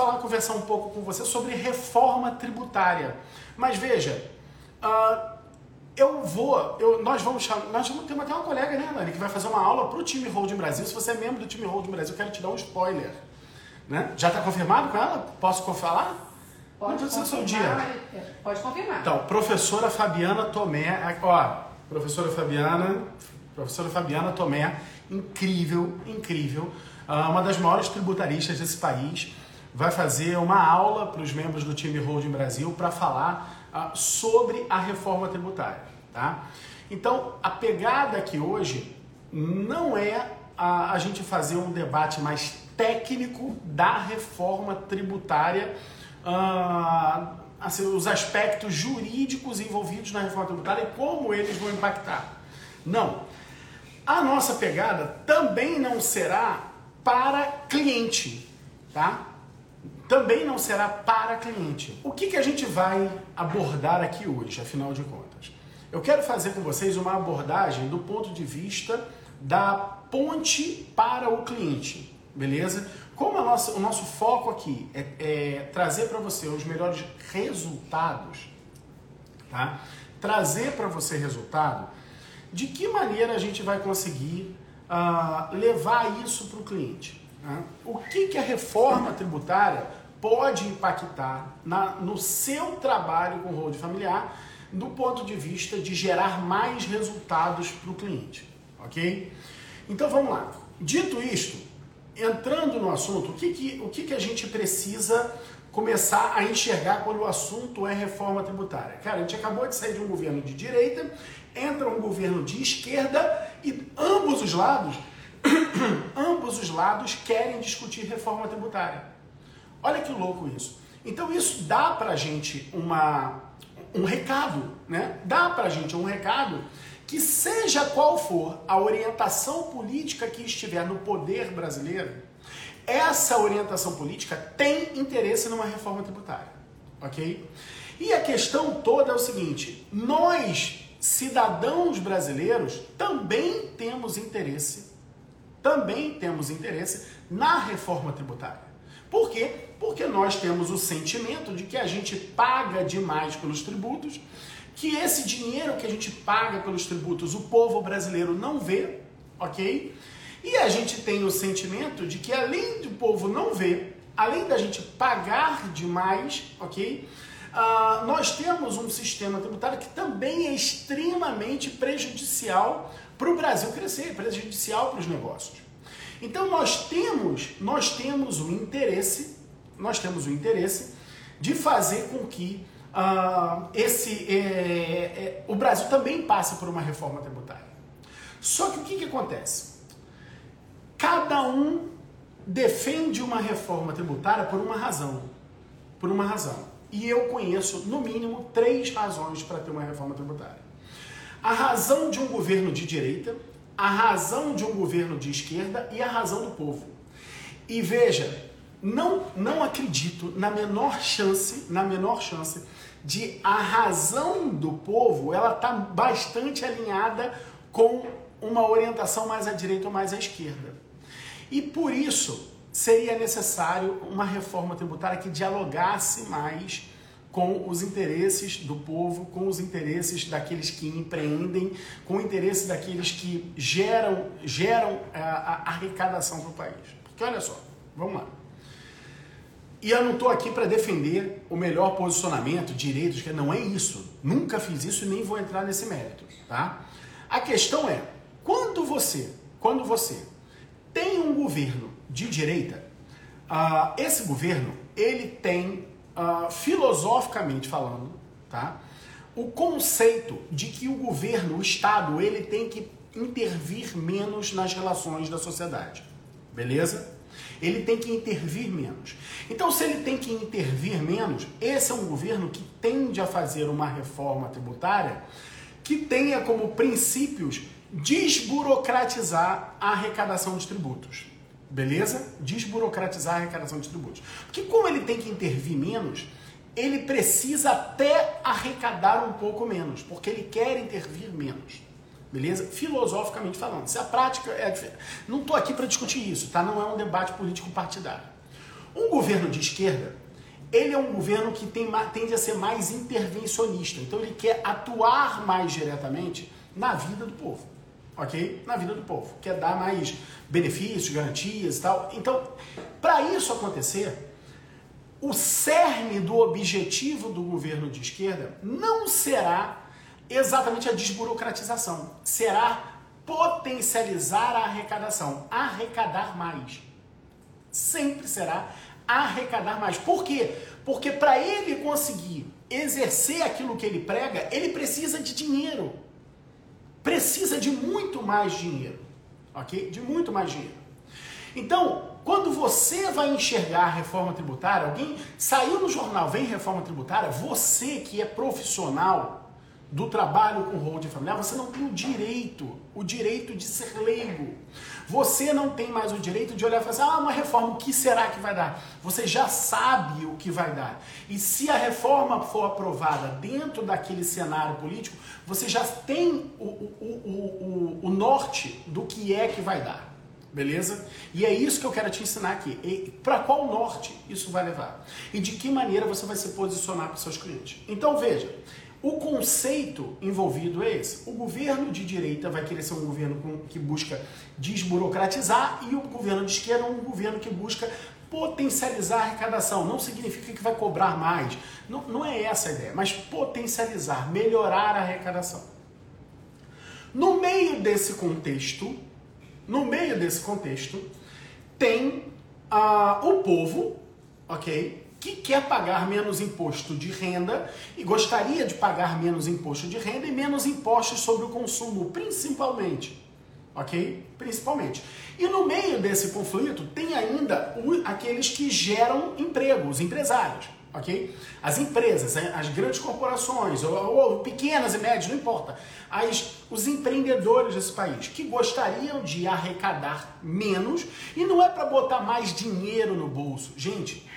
falar, conversar um pouco com você sobre reforma tributária. Mas veja, uh, eu vou, eu, nós vamos chamar, nós vamos ter até uma colega, né, Dani, que vai fazer uma aula para o time Holding Brasil. Se você é membro do time Holding Brasil, eu quero te dar um spoiler. Né? Já está confirmado com ela? Posso falar? Pode Não precisa ser o dia. Pode confirmar. Então, professora Fabiana Tomé, ó, professora Fabiana, professora Fabiana Tomé, incrível, incrível, ah, uma das maiores tributaristas desse país, vai fazer uma aula para os membros do time Holding Brasil para falar uh, sobre a reforma tributária. Tá? Então, a pegada aqui hoje não é a, a gente fazer um debate mais técnico da reforma tributária, uh, assim, os aspectos jurídicos envolvidos na reforma tributária e como eles vão impactar. Não. A nossa pegada também não será para cliente, tá? Também não será para cliente. O que, que a gente vai abordar aqui hoje, afinal de contas? Eu quero fazer com vocês uma abordagem do ponto de vista da ponte para o cliente, beleza? Como nossa, o nosso foco aqui é, é trazer para você os melhores resultados, tá? Trazer para você resultado, de que maneira a gente vai conseguir uh, levar isso para o cliente? Né? O que, que a reforma tributária pode impactar na, no seu trabalho com hold familiar do ponto de vista de gerar mais resultados para o cliente, ok? Então vamos lá. Dito isto, entrando no assunto, o que, que, o que, que a gente precisa começar a enxergar quando o assunto é reforma tributária? Cara, a gente acabou de sair de um governo de direita, entra um governo de esquerda e ambos os lados, ambos os lados querem discutir reforma tributária. Olha que louco isso. Então isso dá pra gente uma, um recado, né? Dá pra gente um recado que seja qual for a orientação política que estiver no poder brasileiro, essa orientação política tem interesse numa reforma tributária, ok? E a questão toda é o seguinte: nós, cidadãos brasileiros, também temos interesse, também temos interesse na reforma tributária. Por quê? Porque nós temos o sentimento de que a gente paga demais pelos tributos, que esse dinheiro que a gente paga pelos tributos o povo brasileiro não vê, ok? E a gente tem o sentimento de que além do povo não ver, além da gente pagar demais, ok? Uh, nós temos um sistema tributário que também é extremamente prejudicial para o Brasil crescer, prejudicial para os negócios. Então nós temos, nós temos o interesse, nós temos o interesse de fazer com que uh, esse, é, é, o Brasil também passe por uma reforma tributária. Só que o que, que acontece? Cada um defende uma reforma tributária por uma razão. Por uma razão. E eu conheço, no mínimo, três razões para ter uma reforma tributária. A razão de um governo de direita, a razão de um governo de esquerda e a razão do povo. E veja, não, não acredito na menor chance, na menor chance de a razão do povo, ela tá bastante alinhada com uma orientação mais à direita ou mais à esquerda. E por isso seria necessário uma reforma tributária que dialogasse mais com os interesses do povo, com os interesses daqueles que empreendem, com o interesse daqueles que geram, geram a, a arrecadação para o país. Porque olha só, vamos lá. E eu não estou aqui para defender o melhor posicionamento, direitos, que não é isso. Nunca fiz isso e nem vou entrar nesse mérito, tá? A questão é, quando você, quando você tem um governo de direita, uh, esse governo ele tem uh, filosoficamente falando, tá? O conceito de que o governo, o Estado, ele tem que intervir menos nas relações da sociedade. Beleza? Ele tem que intervir menos. Então, se ele tem que intervir menos, esse é um governo que tende a fazer uma reforma tributária que tenha como princípios desburocratizar a arrecadação de tributos. Beleza? Desburocratizar a arrecadação de tributos. Porque como ele tem que intervir menos, ele precisa até arrecadar um pouco menos, porque ele quer intervir menos. Beleza? Filosoficamente falando. Se a prática é diferente. Não estou aqui para discutir isso, tá? Não é um debate político partidário. Um governo de esquerda, ele é um governo que tem, tende a ser mais intervencionista. Então ele quer atuar mais diretamente na vida do povo. Ok? Na vida do povo. Quer dar mais benefícios, garantias e tal. Então, para isso acontecer, o cerne do objetivo do governo de esquerda não será exatamente a desburocratização. Será potencializar a arrecadação, arrecadar mais. Sempre será arrecadar mais. Por quê? Porque para ele conseguir exercer aquilo que ele prega, ele precisa de dinheiro. Precisa de muito mais dinheiro. Ok? De muito mais dinheiro. Então, quando você vai enxergar a reforma tributária, alguém saiu no jornal, vem reforma tributária, você que é profissional, do trabalho com holding familiar, você não tem o direito, o direito de ser leigo. Você não tem mais o direito de olhar e falar assim, ah, uma reforma, o que será que vai dar? Você já sabe o que vai dar. E se a reforma for aprovada dentro daquele cenário político, você já tem o, o, o, o, o norte do que é que vai dar. Beleza? E é isso que eu quero te ensinar aqui. Para qual norte isso vai levar? E de que maneira você vai se posicionar para os seus clientes. Então veja, o conceito envolvido é esse. O governo de direita vai querer ser um governo que busca desburocratizar e o governo de esquerda é um governo que busca potencializar a arrecadação. Não significa que vai cobrar mais. Não, não é essa a ideia, mas potencializar, melhorar a arrecadação. No meio desse contexto, no meio desse contexto, tem uh, o povo, ok? Que quer pagar menos imposto de renda e gostaria de pagar menos imposto de renda e menos impostos sobre o consumo, principalmente. Ok? Principalmente. E no meio desse conflito tem ainda aqueles que geram emprego, os empresários. Ok? As empresas, as grandes corporações, ou, ou pequenas e médias, não importa. As, os empreendedores desse país que gostariam de arrecadar menos e não é para botar mais dinheiro no bolso. Gente,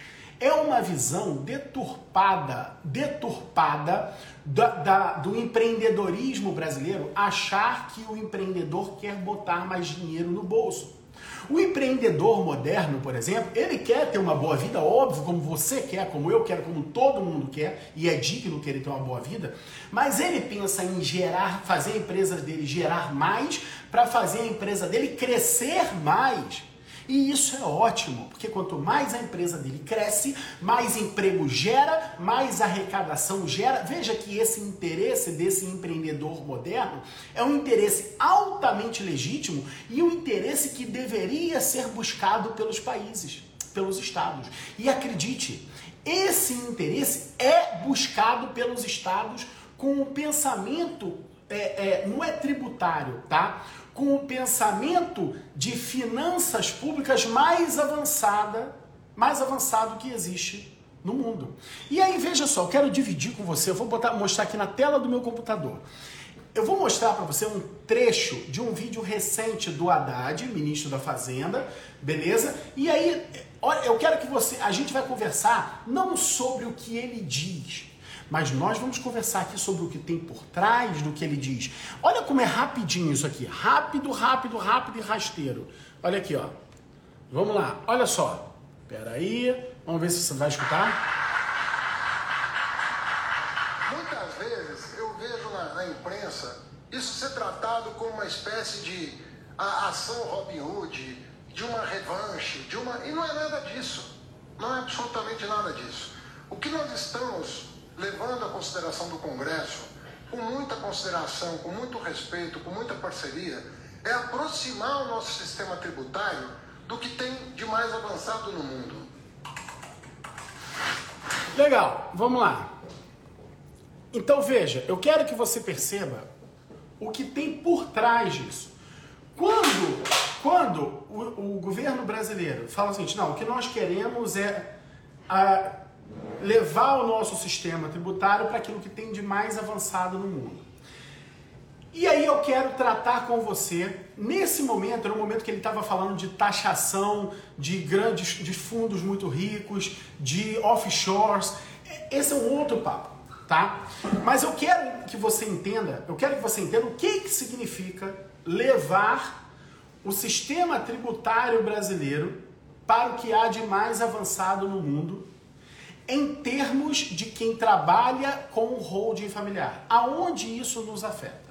é uma visão deturpada, deturpada da, da, do empreendedorismo brasileiro achar que o empreendedor quer botar mais dinheiro no bolso. O empreendedor moderno, por exemplo, ele quer ter uma boa vida, óbvio, como você quer, como eu quero, como todo mundo quer, e é digno querer ter uma boa vida, mas ele pensa em gerar, fazer a empresa dele gerar mais para fazer a empresa dele crescer mais. E isso é ótimo, porque quanto mais a empresa dele cresce, mais emprego gera, mais arrecadação gera. Veja que esse interesse desse empreendedor moderno é um interesse altamente legítimo e um interesse que deveria ser buscado pelos países, pelos estados. E acredite, esse interesse é buscado pelos estados com o pensamento, é, é, não é tributário, tá? Com o pensamento de finanças públicas mais avançada, mais avançado que existe no mundo. E aí, veja só, eu quero dividir com você, eu vou botar, mostrar aqui na tela do meu computador. Eu vou mostrar para você um trecho de um vídeo recente do Haddad, ministro da Fazenda, beleza? E aí, eu quero que você, a gente vai conversar não sobre o que ele diz, mas nós vamos conversar aqui sobre o que tem por trás do que ele diz. Olha como é rapidinho isso aqui. Rápido, rápido, rápido e rasteiro. Olha aqui, ó. Vamos lá. Olha só. Pera aí. Vamos ver se você vai escutar. Muitas vezes eu vejo na, na imprensa isso ser tratado como uma espécie de ação Robin Hood, de uma revanche, de uma. E não é nada disso. Não é absolutamente nada disso. O que nós estamos levando a consideração do Congresso, com muita consideração, com muito respeito, com muita parceria, é aproximar o nosso sistema tributário do que tem de mais avançado no mundo. Legal, vamos lá. Então veja, eu quero que você perceba o que tem por trás disso. Quando, quando o, o governo brasileiro fala assim, não, o que nós queremos é a, levar o nosso sistema tributário para aquilo que tem de mais avançado no mundo. E aí eu quero tratar com você, nesse momento, era um momento que ele estava falando de taxação de grandes de fundos muito ricos, de offshores. Esse é um outro papo, tá? Mas eu quero que você entenda, eu quero que você entenda o que, que significa levar o sistema tributário brasileiro para o que há de mais avançado no mundo em termos de quem trabalha com o holding familiar. Aonde isso nos afeta?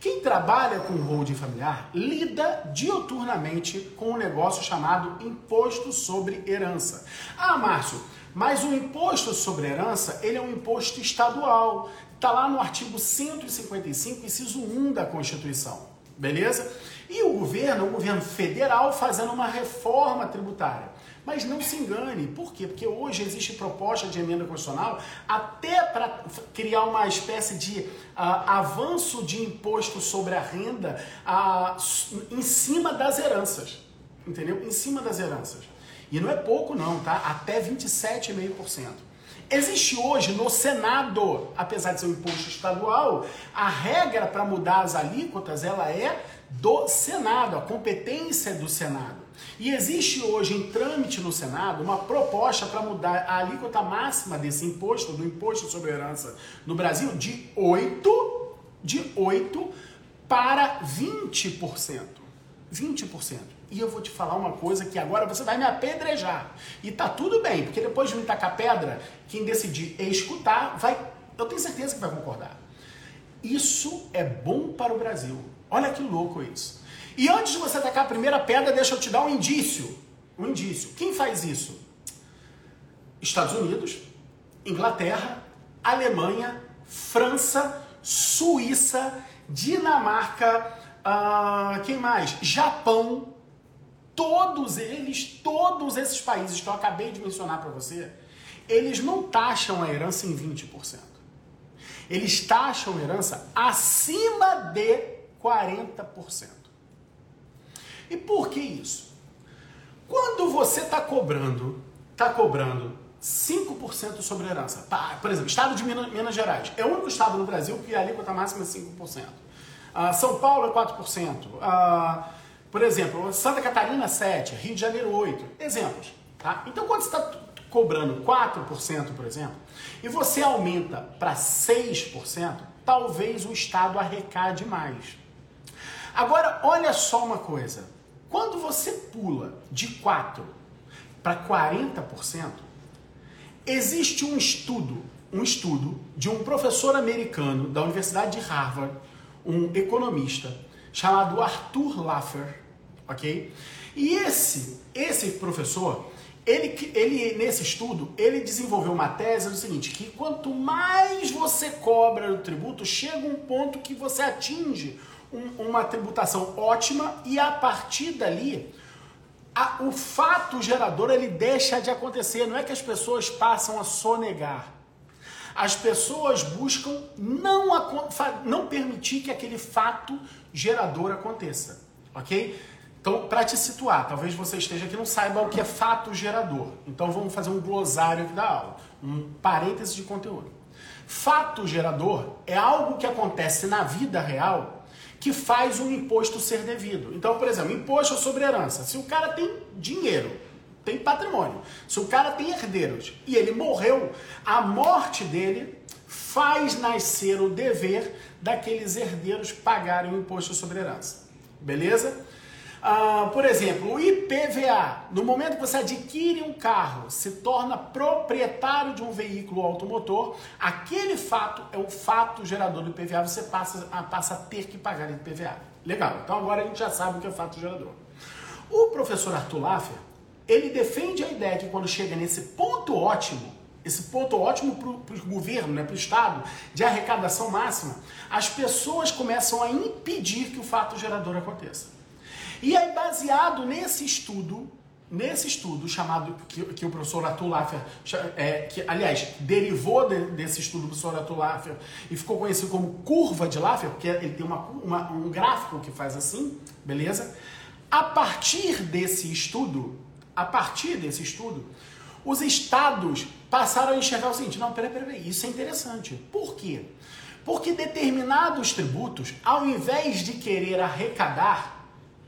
Quem trabalha com holding familiar lida dioturnamente com um negócio chamado imposto sobre herança. Ah, Márcio, mas o imposto sobre herança, ele é um imposto estadual. Está lá no artigo 155, inciso 1 da Constituição. Beleza? E o governo, o governo federal, fazendo uma reforma tributária. Mas não se engane, por quê? Porque hoje existe proposta de emenda constitucional até para criar uma espécie de uh, avanço de imposto sobre a renda uh, em cima das heranças. Entendeu? Em cima das heranças. E não é pouco, não, tá? Até 27,5%. Existe hoje no Senado, apesar de ser um imposto estadual, a regra para mudar as alíquotas ela é do Senado, a competência é do Senado. E existe hoje em trâmite no Senado uma proposta para mudar a alíquota máxima desse imposto, do imposto sobre herança no Brasil, de 8, de 8 para 20%. 20%. E eu vou te falar uma coisa que agora você vai me apedrejar. E tá tudo bem, porque depois de me tacar pedra, quem decidir escutar, vai. Eu tenho certeza que vai concordar. Isso é bom para o Brasil. Olha que louco isso. E antes de você tacar a primeira pedra, deixa eu te dar um indício. Um indício. Quem faz isso? Estados Unidos, Inglaterra, Alemanha, França, Suíça, Dinamarca, uh, quem mais? Japão. Todos eles, todos esses países que eu acabei de mencionar para você, eles não taxam a herança em 20%. Eles taxam a herança acima de 40%. E por que isso? Quando você está cobrando, está cobrando 5% sobre a herança. Tá, por exemplo, estado de Minas, Minas, Gerais. É o único estado no Brasil que a alíquota máxima é 5%. Uh, São Paulo é 4%. Uh, por exemplo, Santa Catarina 7%, Rio de Janeiro 8%. Exemplos. Tá? Então, quando você está cobrando 4%, por exemplo, e você aumenta para 6%, talvez o Estado arrecade mais. Agora, olha só uma coisa. Quando você pula de 4 para 40%, existe um estudo, um estudo de um professor americano da Universidade de Harvard, um economista chamado Arthur Laffer, ok? E esse, esse professor, ele, ele nesse estudo, ele desenvolveu uma tese do seguinte, que quanto mais você cobra o tributo, chega um ponto que você atinge um, uma tributação ótima e a partir dali a, o fato gerador ele deixa de acontecer. Não é que as pessoas passam a sonegar. As pessoas buscam não, não permitir que aquele fato gerador aconteça, ok? Então, para te situar, talvez você esteja aqui e não saiba o que é fato gerador. Então, vamos fazer um glossário aqui da aula, um parêntese de conteúdo. Fato gerador é algo que acontece na vida real que faz um imposto ser devido. Então, por exemplo, imposto sobre herança. Se o cara tem dinheiro, tem patrimônio, se o cara tem herdeiros e ele morreu, a morte dele faz nascer o dever daqueles herdeiros pagarem o imposto sobre herança. Beleza? Ah, por exemplo, o IPVA, no momento que você adquire um carro, se torna proprietário de um veículo automotor, aquele fato é o fato gerador do IPVA, você passa a, passa a ter que pagar IPVA. Legal, então agora a gente já sabe o que é fato gerador. O professor Arthur Laffer, ele defende a ideia que quando chega nesse ponto ótimo, esse ponto ótimo para o governo, né, para o Estado, de arrecadação máxima, as pessoas começam a impedir que o fato gerador aconteça. E aí, baseado nesse estudo, nesse estudo chamado, que, que o professor Arthur é, que, aliás, derivou de, desse estudo do professor Arthur e ficou conhecido como curva de Laffer, porque ele tem uma, uma, um gráfico que faz assim, beleza? A partir desse estudo, a partir desse estudo, os estados passaram a enxergar o seguinte: não, peraí, peraí, isso é interessante. Por quê? Porque determinados tributos, ao invés de querer arrecadar,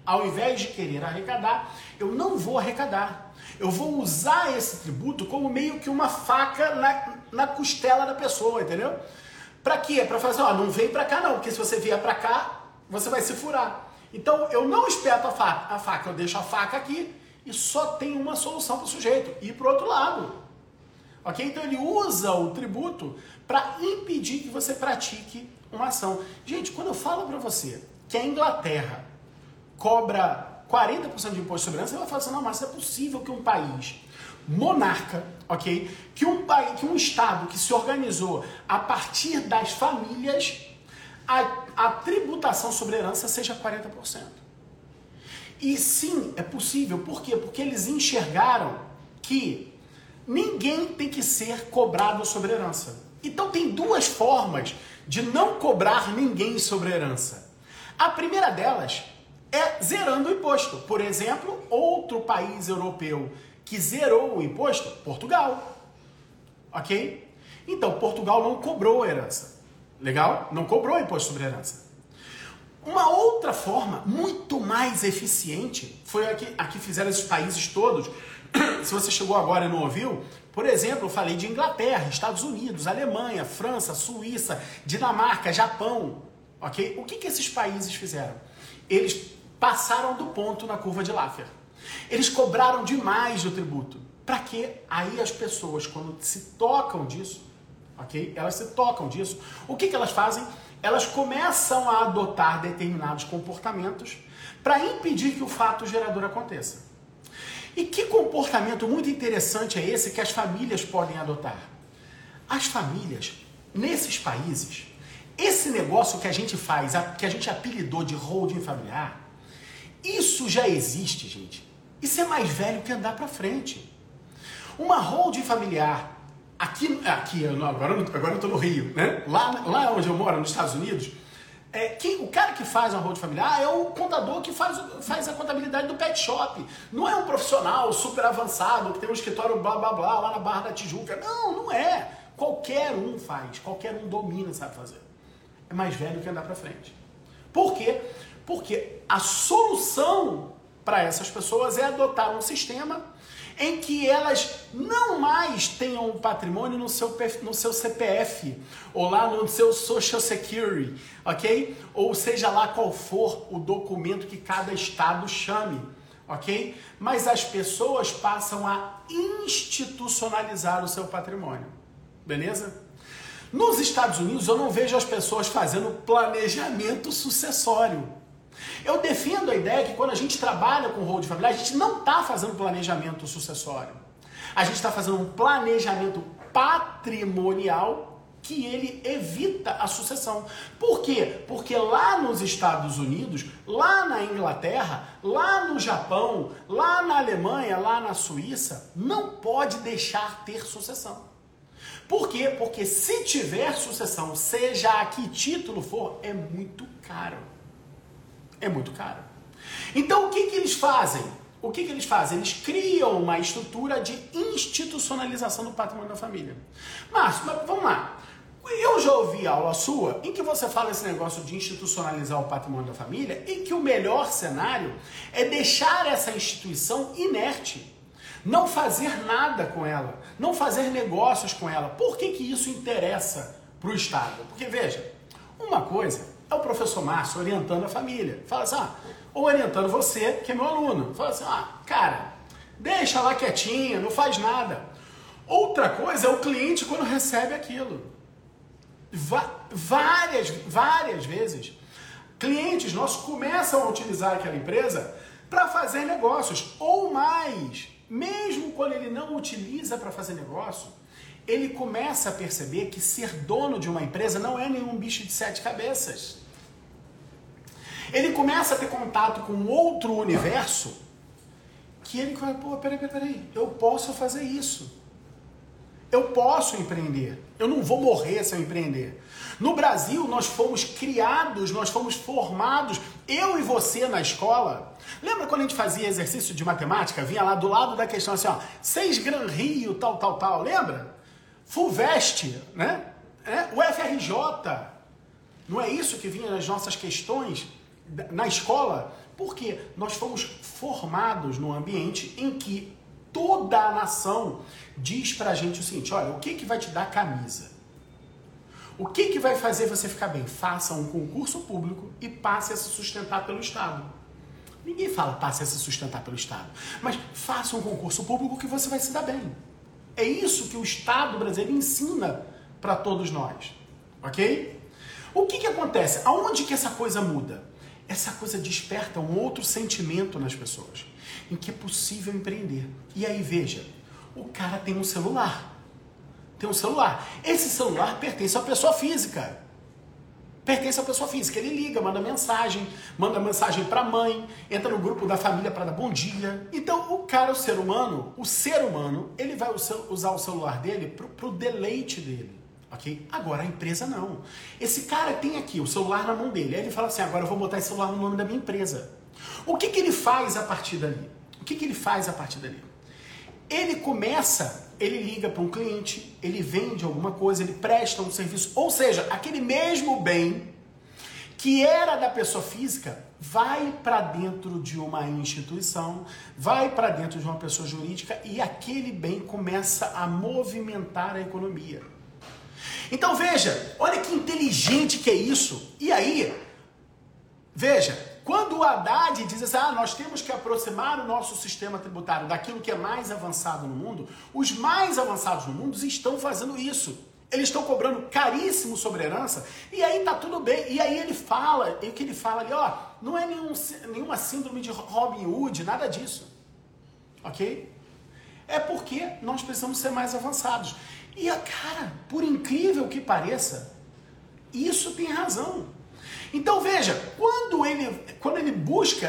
ao invés de querer arrecadar, eu não vou arrecadar. Eu vou usar esse tributo como meio que uma faca na, na costela da pessoa, entendeu? Para quê? Para fazer, ó, não vem para cá não, porque se você vier para cá, você vai se furar. Então eu não espeto a faca, a faca, eu deixo a faca aqui e só tem uma solução para o sujeito, ir para outro lado. Ok? Então ele usa o tributo para impedir que você pratique uma ação. Gente, quando eu falo para você que a Inglaterra cobra 40% de imposto segurança, você vai falar assim, não, mas é possível que um país monarca, ok? Que um, país, que um Estado que se organizou a partir das famílias, a, a tributação sobre herança seja 40%. E sim, é possível. Por quê? Porque eles enxergaram que ninguém tem que ser cobrado sobre herança. Então tem duas formas de não cobrar ninguém sobre herança. A primeira delas é zerando o imposto. Por exemplo, outro país europeu que zerou o imposto, Portugal. Ok? Então, Portugal não cobrou herança. Legal? Não cobrou imposto sobre herança. Uma outra forma, muito mais eficiente, foi a que, a que fizeram esses países todos. Se você chegou agora e não ouviu, por exemplo, eu falei de Inglaterra, Estados Unidos, Alemanha, França, Suíça, Dinamarca, Japão. Ok? O que, que esses países fizeram? Eles passaram do ponto na curva de Laffer. Eles cobraram demais do tributo. Para quê? Aí as pessoas, quando se tocam disso, ok? Elas se tocam disso. O que, que elas fazem? Elas começam a adotar determinados comportamentos para impedir que o fato gerador aconteça. E que comportamento muito interessante é esse que as famílias podem adotar? As famílias, nesses países, esse negócio que a gente faz, que a gente apelidou de holding familiar, isso já existe, gente. Isso é mais velho que andar para frente. Uma holding familiar, aqui, aqui agora, agora eu estou no Rio, né? Lá, lá onde eu moro, nos Estados Unidos, é, quem, o cara que faz uma holding familiar é o contador que faz, faz a contabilidade do pet shop. Não é um profissional super avançado que tem um escritório blá blá blá lá na Barra da Tijuca. Não, não é. Qualquer um faz, qualquer um domina, sabe fazer. É mais velho que andar para frente. Por quê? Porque a solução para essas pessoas é adotar um sistema em que elas não mais tenham o patrimônio no seu, no seu CPF ou lá no seu Social Security, ok? Ou seja lá qual for o documento que cada estado chame, ok? Mas as pessoas passam a institucionalizar o seu patrimônio, beleza? Nos Estados Unidos eu não vejo as pessoas fazendo planejamento sucessório. Eu defendo a ideia que quando a gente trabalha com hold familiar, a gente não está fazendo planejamento sucessório. A gente está fazendo um planejamento patrimonial que ele evita a sucessão. Por quê? Porque lá nos Estados Unidos, lá na Inglaterra, lá no Japão, lá na Alemanha, lá na Suíça, não pode deixar ter sucessão. Por quê? Porque se tiver sucessão, seja a que título for, é muito caro é muito caro. Então o que, que eles fazem? O que, que eles fazem? Eles criam uma estrutura de institucionalização do patrimônio da família. Márcio, mas vamos lá. Eu já ouvi aula sua em que você fala esse negócio de institucionalizar o patrimônio da família e que o melhor cenário é deixar essa instituição inerte. Não fazer nada com ela, não fazer negócios com ela. Por que, que isso interessa para o Estado? Porque veja, uma coisa é o professor Márcio orientando a família. Fala assim, ah, ou orientando você, que é meu aluno. Fala assim, ah, cara, deixa lá quietinho, não faz nada. Outra coisa é o cliente quando recebe aquilo. várias, várias vezes, clientes nossos começam a utilizar aquela empresa para fazer negócios, ou mais, mesmo quando ele não utiliza para fazer negócio, ele começa a perceber que ser dono de uma empresa não é nenhum bicho de sete cabeças. Ele começa a ter contato com outro universo que ele fala, pô, peraí, peraí, eu posso fazer isso. Eu posso empreender. Eu não vou morrer se eu empreender. No Brasil, nós fomos criados, nós fomos formados, eu e você na escola. Lembra quando a gente fazia exercício de matemática? Vinha lá do lado da questão assim, ó, 6 Gran Rio, tal, tal, tal. Lembra? Fulvestre, né? É, o FRJ. Não é isso que vinha nas nossas questões na escola? Porque nós fomos formados num ambiente em que toda a nação diz pra gente o seguinte: olha, o que, que vai te dar camisa? O que, que vai fazer você ficar bem? Faça um concurso público e passe a se sustentar pelo Estado. Ninguém fala passe a se sustentar pelo Estado. Mas faça um concurso público que você vai se dar bem. É isso que o Estado brasileiro ensina para todos nós. Ok? O que, que acontece? Aonde que essa coisa muda? Essa coisa desperta um outro sentimento nas pessoas, em que é possível empreender. E aí veja, o cara tem um celular. Tem um celular. Esse celular pertence à pessoa física pertence à pessoa física. Ele liga, manda mensagem, manda mensagem para a mãe, entra no grupo da família para dar bom dia. Então, o cara, o ser humano, o ser humano, ele vai usar o celular dele para o deleite dele. Ok? Agora a empresa não. Esse cara tem aqui o celular na mão dele. Aí ele fala assim: agora eu vou botar esse celular no nome da minha empresa. O que, que ele faz a partir dali? O que, que ele faz a partir dali? Ele começa ele liga para um cliente, ele vende alguma coisa, ele presta um serviço, ou seja, aquele mesmo bem que era da pessoa física vai para dentro de uma instituição, vai para dentro de uma pessoa jurídica e aquele bem começa a movimentar a economia. Então veja, olha que inteligente que é isso. E aí, veja, quando o Haddad diz assim, ah, nós temos que aproximar o nosso sistema tributário daquilo que é mais avançado no mundo, os mais avançados no mundo estão fazendo isso. Eles estão cobrando caríssimo sobre herança, e aí tá tudo bem. E aí ele fala, e o que ele fala ali, ó, não é nenhum, nenhuma síndrome de Robin Hood, nada disso. Ok? É porque nós precisamos ser mais avançados. E, cara, por incrível que pareça, isso tem razão. Então veja, quando ele, quando ele busca,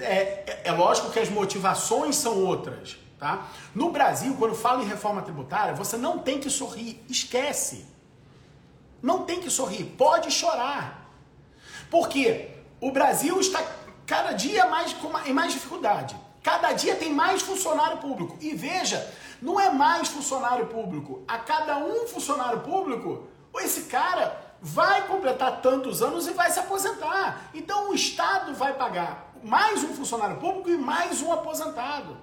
é, é, lógico que as motivações são outras. Tá? No Brasil, quando fala em reforma tributária, você não tem que sorrir, esquece. Não tem que sorrir, pode chorar. Porque o Brasil está cada dia mais com em mais dificuldade. Cada dia tem mais funcionário público. E veja, não é mais funcionário público. A cada um funcionário público, esse cara vai completar tantos anos e vai se aposentar. Então o Estado vai pagar mais um funcionário público e mais um aposentado.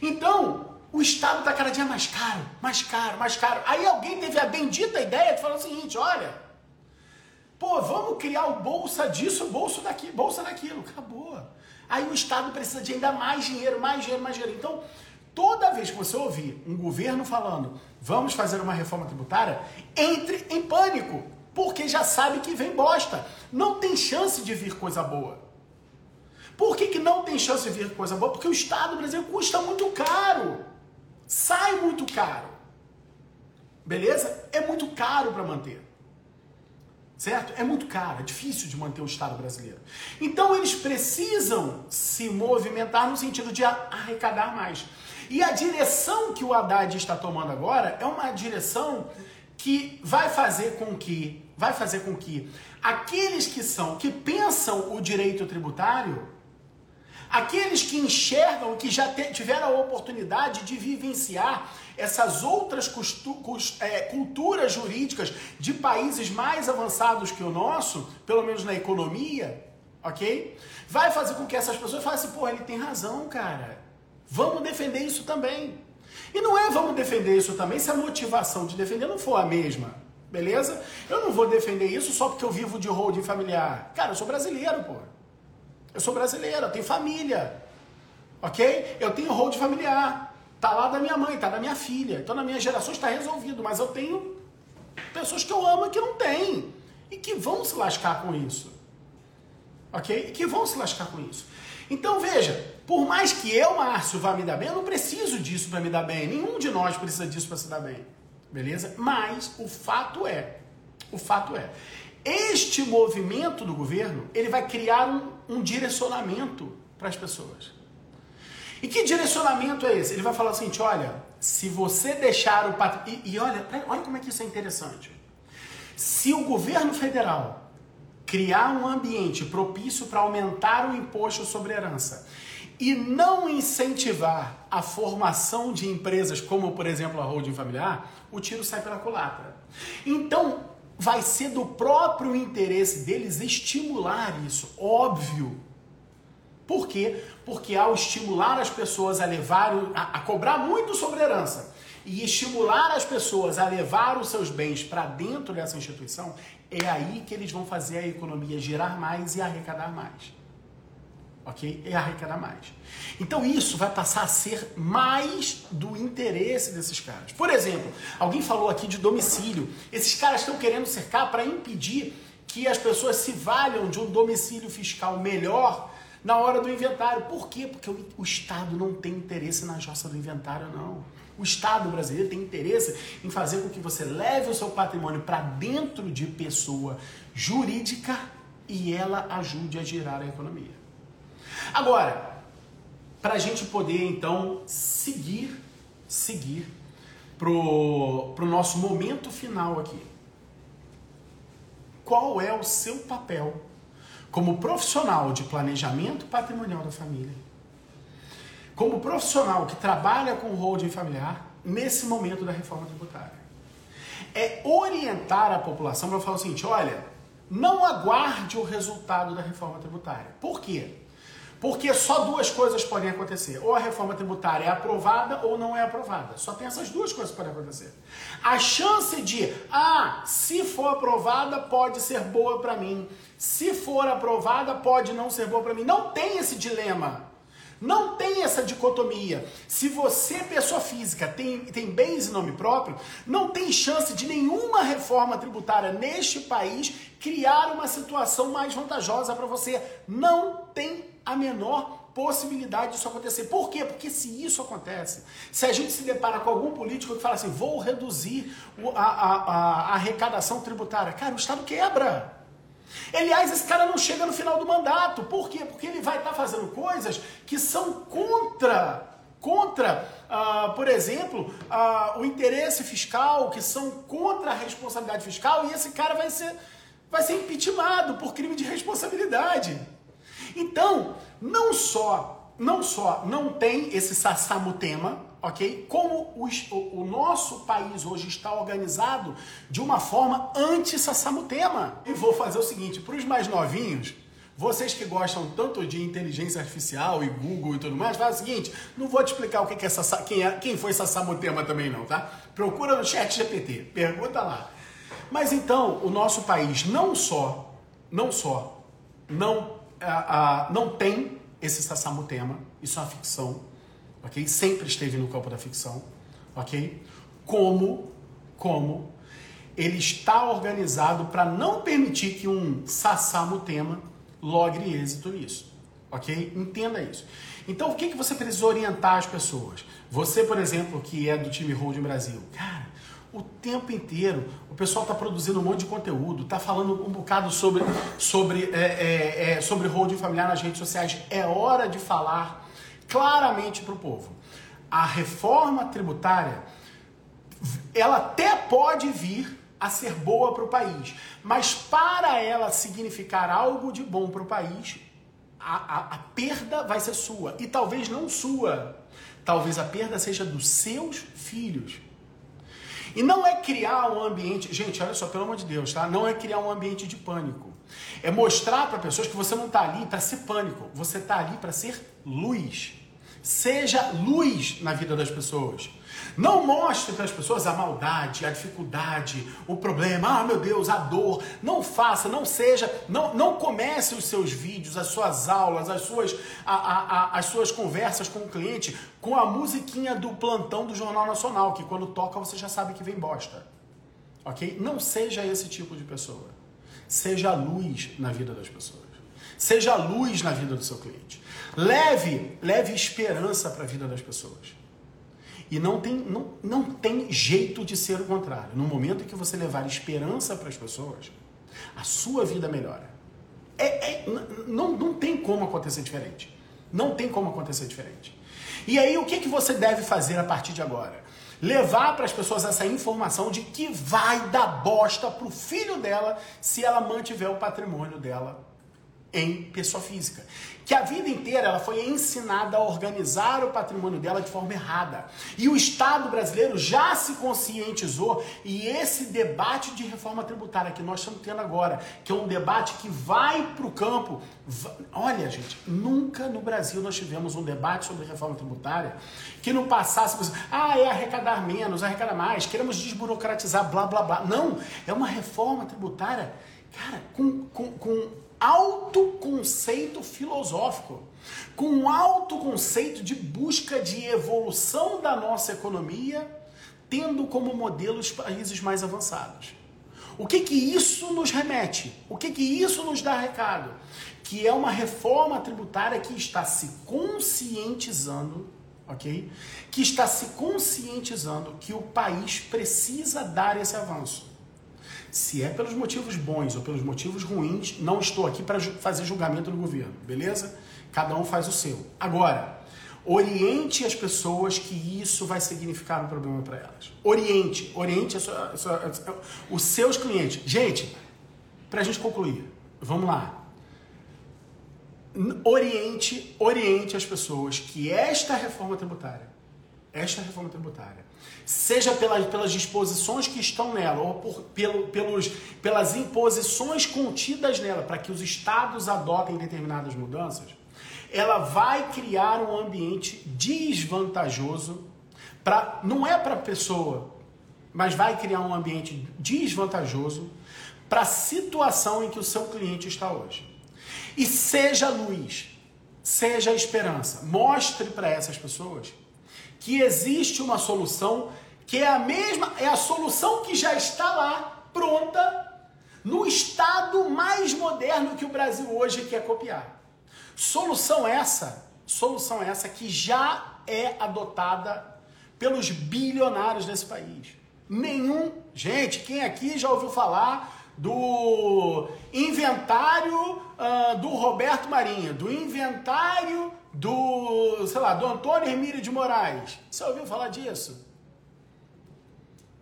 Então, o Estado está cada dia mais caro, mais caro, mais caro. Aí alguém teve a bendita ideia de falar o seguinte: olha, pô, vamos criar o bolsa disso, bolsa daqui, bolsa daquilo. Acabou. Aí o Estado precisa de ainda mais dinheiro, mais dinheiro, mais dinheiro. Então, toda vez que você ouvir um governo falando vamos fazer uma reforma tributária, entre em pânico, porque já sabe que vem bosta. Não tem chance de vir coisa boa. Por que, que não tem chance de vir coisa boa? Porque o Estado brasileiro custa muito caro. Sai muito caro. Beleza? É muito caro para manter. Certo? É muito caro, é difícil de manter o Estado brasileiro. Então eles precisam se movimentar no sentido de arrecadar mais. E a direção que o Haddad está tomando agora é uma direção que vai fazer com que vai fazer com que aqueles que são que pensam o direito tributário, aqueles que enxergam que já tiveram a oportunidade de vivenciar essas outras é, culturas jurídicas de países mais avançados que o nosso, pelo menos na economia, ok? Vai fazer com que essas pessoas falem assim, pô, ele tem razão, cara. Vamos defender isso também. E não é vamos defender isso também se a motivação de defender não for a mesma. Beleza? Eu não vou defender isso só porque eu vivo de holding familiar. Cara, eu sou brasileiro, pô. Eu sou brasileiro, eu tenho família. Ok? Eu tenho holding familiar. Tá lá da minha mãe, tá da minha filha. Então na minha geração está resolvido. Mas eu tenho pessoas que eu amo que não têm. E que vão se lascar com isso. Ok? E que vão se lascar com isso. Então veja, por mais que eu, Márcio, vá me dar bem, eu não preciso disso para me dar bem. Nenhum de nós precisa disso para se dar bem. Beleza? Mas o fato é, o fato é, este movimento do governo, ele vai criar um, um direcionamento para as pessoas. E que direcionamento é esse? Ele vai falar seguinte, olha, se você deixar o. E, e olha, olha como é que isso é interessante. Se o governo federal criar um ambiente propício para aumentar o imposto sobre herança e não incentivar a formação de empresas como, por exemplo, a holding familiar, o tiro sai pela culatra. Então, vai ser do próprio interesse deles estimular isso, óbvio. Por quê? Porque ao estimular as pessoas a levar, a, a cobrar muito sobre herança e estimular as pessoas a levar os seus bens para dentro dessa instituição, é aí que eles vão fazer a economia girar mais e arrecadar mais. ok? É arrecadar mais. Então isso vai passar a ser mais do interesse desses caras. Por exemplo, alguém falou aqui de domicílio. Esses caras estão querendo cercar para impedir que as pessoas se valham de um domicílio fiscal melhor na hora do inventário. Por quê? Porque o, o Estado não tem interesse na jossa do inventário, não. O Estado brasileiro tem interesse em fazer com que você leve o seu patrimônio para dentro de pessoa jurídica e ela ajude a girar a economia. Agora, para a gente poder então seguir, seguir pro, pro nosso momento final aqui. Qual é o seu papel como profissional de planejamento patrimonial da família? Como profissional que trabalha com holding familiar nesse momento da reforma tributária? É orientar a população para falar o seguinte: olha, não aguarde o resultado da reforma tributária. Por quê? Porque só duas coisas podem acontecer. Ou a reforma tributária é aprovada ou não é aprovada. Só tem essas duas coisas que podem acontecer. A chance de, ah, se for aprovada, pode ser boa para mim. Se for aprovada, pode não ser boa para mim. Não tem esse dilema. Não tem essa dicotomia. Se você, pessoa física, tem, tem bens em nome próprio, não tem chance de nenhuma reforma tributária neste país criar uma situação mais vantajosa para você. Não tem a menor possibilidade disso acontecer. Por quê? Porque se isso acontece, se a gente se depara com algum político que fala assim, vou reduzir a, a, a arrecadação tributária, cara, o Estado quebra. Aliás, esse cara não chega no final do mandato. Por quê? Porque ele vai estar tá fazendo coisas que são contra, contra, uh, por exemplo, uh, o interesse fiscal, que são contra a responsabilidade fiscal, e esse cara vai ser, vai ser impeachmentado por crime de responsabilidade. Então, não só, não só não tem esse sassamutema, ok? Como o, o, nosso país hoje está organizado de uma forma anti-sassamutema. E vou fazer o seguinte, para os mais novinhos, vocês que gostam tanto de inteligência artificial e Google e tudo mais, faz o seguinte, não vou te explicar o que é Sassa, quem, é, quem foi Sassamutema também não, tá? Procura no chat GPT, pergunta lá. Mas então, o nosso país não só, não só, não, não tem esse Sassamutema, isso é uma ficção, ok? Sempre esteve no campo da ficção, ok? Como, como ele está organizado para não permitir que um Sassamutema logre êxito nisso, ok? Entenda isso. Então, o que, que você precisa orientar as pessoas? Você, por exemplo, que é do time Holding Brasil, cara, o tempo inteiro o pessoal está produzindo um monte de conteúdo, está falando um bocado sobre, sobre, é, é, é, sobre holding familiar nas redes sociais. É hora de falar claramente para o povo. A reforma tributária, ela até pode vir a ser boa para o país, mas para ela significar algo de bom para o país, a, a, a perda vai ser sua. E talvez não sua. Talvez a perda seja dos seus filhos. E não é criar um ambiente. Gente, olha só, pelo amor de Deus, tá? Não é criar um ambiente de pânico. É mostrar para pessoas que você não está ali para ser pânico. Você está ali para ser luz. Seja luz na vida das pessoas. Não mostre para as pessoas a maldade, a dificuldade, o problema, ah meu Deus, a dor. Não faça, não seja, não, não comece os seus vídeos, as suas aulas, as suas, a, a, a, as suas conversas com o cliente com a musiquinha do plantão do Jornal Nacional, que quando toca você já sabe que vem bosta. Ok? Não seja esse tipo de pessoa. Seja luz na vida das pessoas. Seja luz na vida do seu cliente. Leve, leve esperança para a vida das pessoas. E não tem, não, não tem jeito de ser o contrário. No momento em que você levar esperança para as pessoas, a sua vida melhora. É, é, não, não tem como acontecer diferente. Não tem como acontecer diferente. E aí, o que, que você deve fazer a partir de agora? Levar para as pessoas essa informação de que vai dar bosta para o filho dela se ela mantiver o patrimônio dela em pessoa física. Que a vida inteira ela foi ensinada a organizar o patrimônio dela de forma errada. E o Estado brasileiro já se conscientizou e esse debate de reforma tributária que nós estamos tendo agora, que é um debate que vai para o campo. Olha, gente, nunca no Brasil nós tivemos um debate sobre reforma tributária que não passasse, ah, é arrecadar menos, arrecadar mais, queremos desburocratizar, blá, blá, blá. Não, é uma reforma tributária, cara, com, com, com alto conceito filosófico, com um alto conceito de busca de evolução da nossa economia, tendo como modelo os países mais avançados. O que que isso nos remete? O que que isso nos dá recado? Que é uma reforma tributária que está se conscientizando, ok? Que está se conscientizando que o país precisa dar esse avanço. Se é pelos motivos bons ou pelos motivos ruins, não estou aqui para fazer julgamento do governo, beleza? Cada um faz o seu. Agora, Oriente as pessoas que isso vai significar um problema para elas. Oriente, oriente a sua, a sua, a, os seus clientes. Gente, para a gente concluir, vamos lá. Oriente, oriente as pessoas que esta reforma tributária, esta reforma tributária, seja pelas, pelas disposições que estão nela ou por, pelo, pelos, pelas imposições contidas nela para que os estados adotem determinadas mudanças, ela vai criar um ambiente desvantajoso para não é para a pessoa, mas vai criar um ambiente desvantajoso para a situação em que o seu cliente está hoje. E seja luz, seja esperança, mostre para essas pessoas que existe uma solução que é a mesma, é a solução que já está lá, pronta, no estado mais moderno que o Brasil hoje quer copiar. Solução essa, solução essa que já é adotada pelos bilionários desse país. Nenhum, gente, quem aqui já ouviu falar do inventário uh, do Roberto Marinho, do inventário do, sei lá, do Antônio Hermílio de Moraes. Você ouviu falar disso?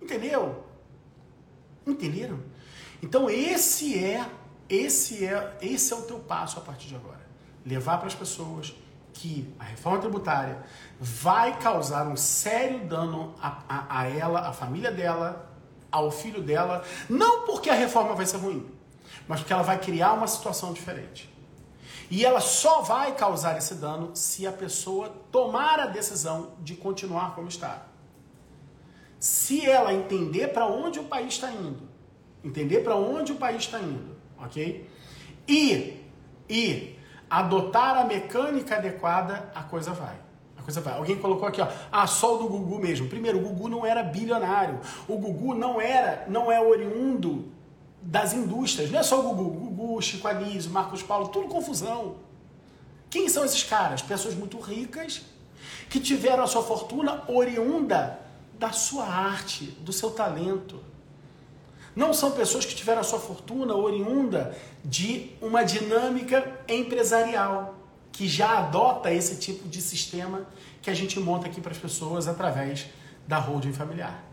Entendeu? Entenderam? Então esse é, esse é, esse é o teu passo a partir de agora levar para as pessoas que a reforma tributária vai causar um sério dano a, a, a, ela, à família dela, ao filho dela, não porque a reforma vai ser ruim, mas porque ela vai criar uma situação diferente. E ela só vai causar esse dano se a pessoa tomar a decisão de continuar como está. Se ela entender para onde o país está indo, entender para onde o país está indo, ok? E, e adotar a mecânica adequada, a coisa vai. Coisa vai. Alguém colocou aqui, ó, ah, só o do Gugu mesmo. Primeiro, o Gugu não era bilionário. O Gugu não era, não é oriundo das indústrias. Não é só o Gugu. Gugu, Chico Anísio, Marcos Paulo, tudo confusão. Quem são esses caras? Pessoas muito ricas que tiveram a sua fortuna oriunda da sua arte, do seu talento. Não são pessoas que tiveram a sua fortuna oriunda de uma dinâmica empresarial que já adota esse tipo de sistema que a gente monta aqui para as pessoas através da holding familiar.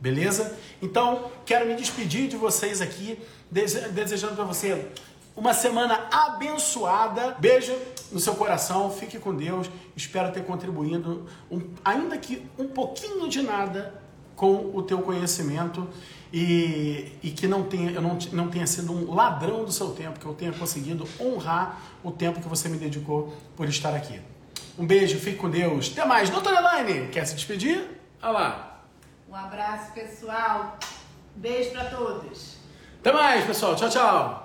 Beleza? Então, quero me despedir de vocês aqui, desejando para você uma semana abençoada. Beijo no seu coração, fique com Deus. Espero ter contribuído, um, ainda que um pouquinho de nada, com o teu conhecimento e, e que não tenha, eu não, não tenha sido um ladrão do seu tempo, que eu tenha conseguido honrar o tempo que você me dedicou por estar aqui. Um beijo, fique com Deus. Até mais. Doutora Elaine, quer se despedir? Olha lá. Um abraço, pessoal. Beijo para todos. Até mais, pessoal. Tchau, tchau.